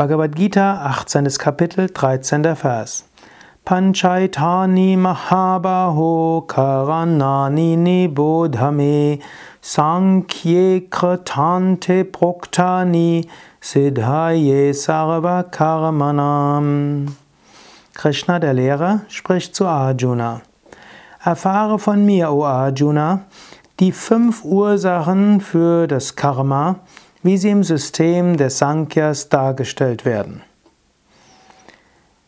Bhagavad Gita, 18. Kapitel, 13. Vers. Panchaitani Mahabaho Karanani Nibodhame Sankhye Kratante Proktani Siddhaye Sarva Karmanam. Krishna, der Lehrer, spricht zu Arjuna. Erfahre von mir, o Arjuna, die fünf Ursachen für das Karma, wie sie im System des Sankhyas dargestellt werden.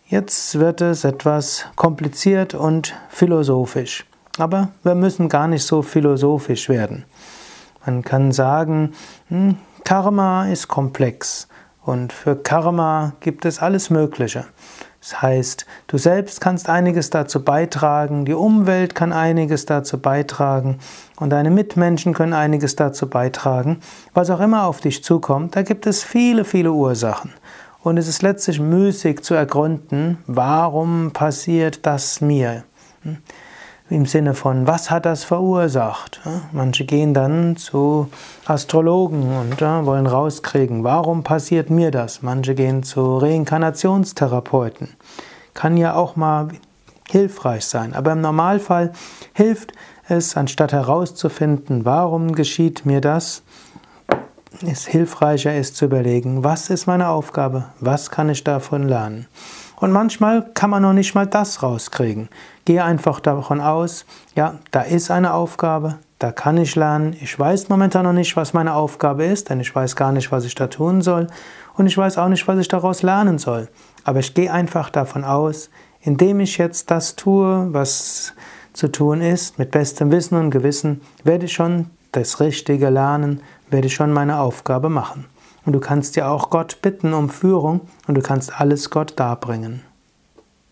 Jetzt wird es etwas kompliziert und philosophisch. Aber wir müssen gar nicht so philosophisch werden. Man kann sagen, hm, Karma ist komplex und für Karma gibt es alles Mögliche. Das heißt, du selbst kannst einiges dazu beitragen, die Umwelt kann einiges dazu beitragen und deine Mitmenschen können einiges dazu beitragen. Was auch immer auf dich zukommt, da gibt es viele, viele Ursachen. Und es ist letztlich müßig zu ergründen, warum passiert das mir? Im Sinne von, was hat das verursacht? Manche gehen dann zu Astrologen und wollen rauskriegen, warum passiert mir das? Manche gehen zu Reinkarnationstherapeuten. Kann ja auch mal hilfreich sein, aber im Normalfall hilft es, anstatt herauszufinden, warum geschieht mir das, es hilfreicher ist zu überlegen, was ist meine Aufgabe, was kann ich davon lernen. Und manchmal kann man noch nicht mal das rauskriegen. Gehe einfach davon aus, ja, da ist eine Aufgabe, da kann ich lernen. Ich weiß momentan noch nicht, was meine Aufgabe ist, denn ich weiß gar nicht, was ich da tun soll. Und ich weiß auch nicht, was ich daraus lernen soll. Aber ich gehe einfach davon aus, indem ich jetzt das tue, was zu tun ist, mit bestem Wissen und Gewissen, werde ich schon das Richtige lernen, werde ich schon meine Aufgabe machen. Und du kannst ja auch Gott bitten um Führung und du kannst alles Gott darbringen.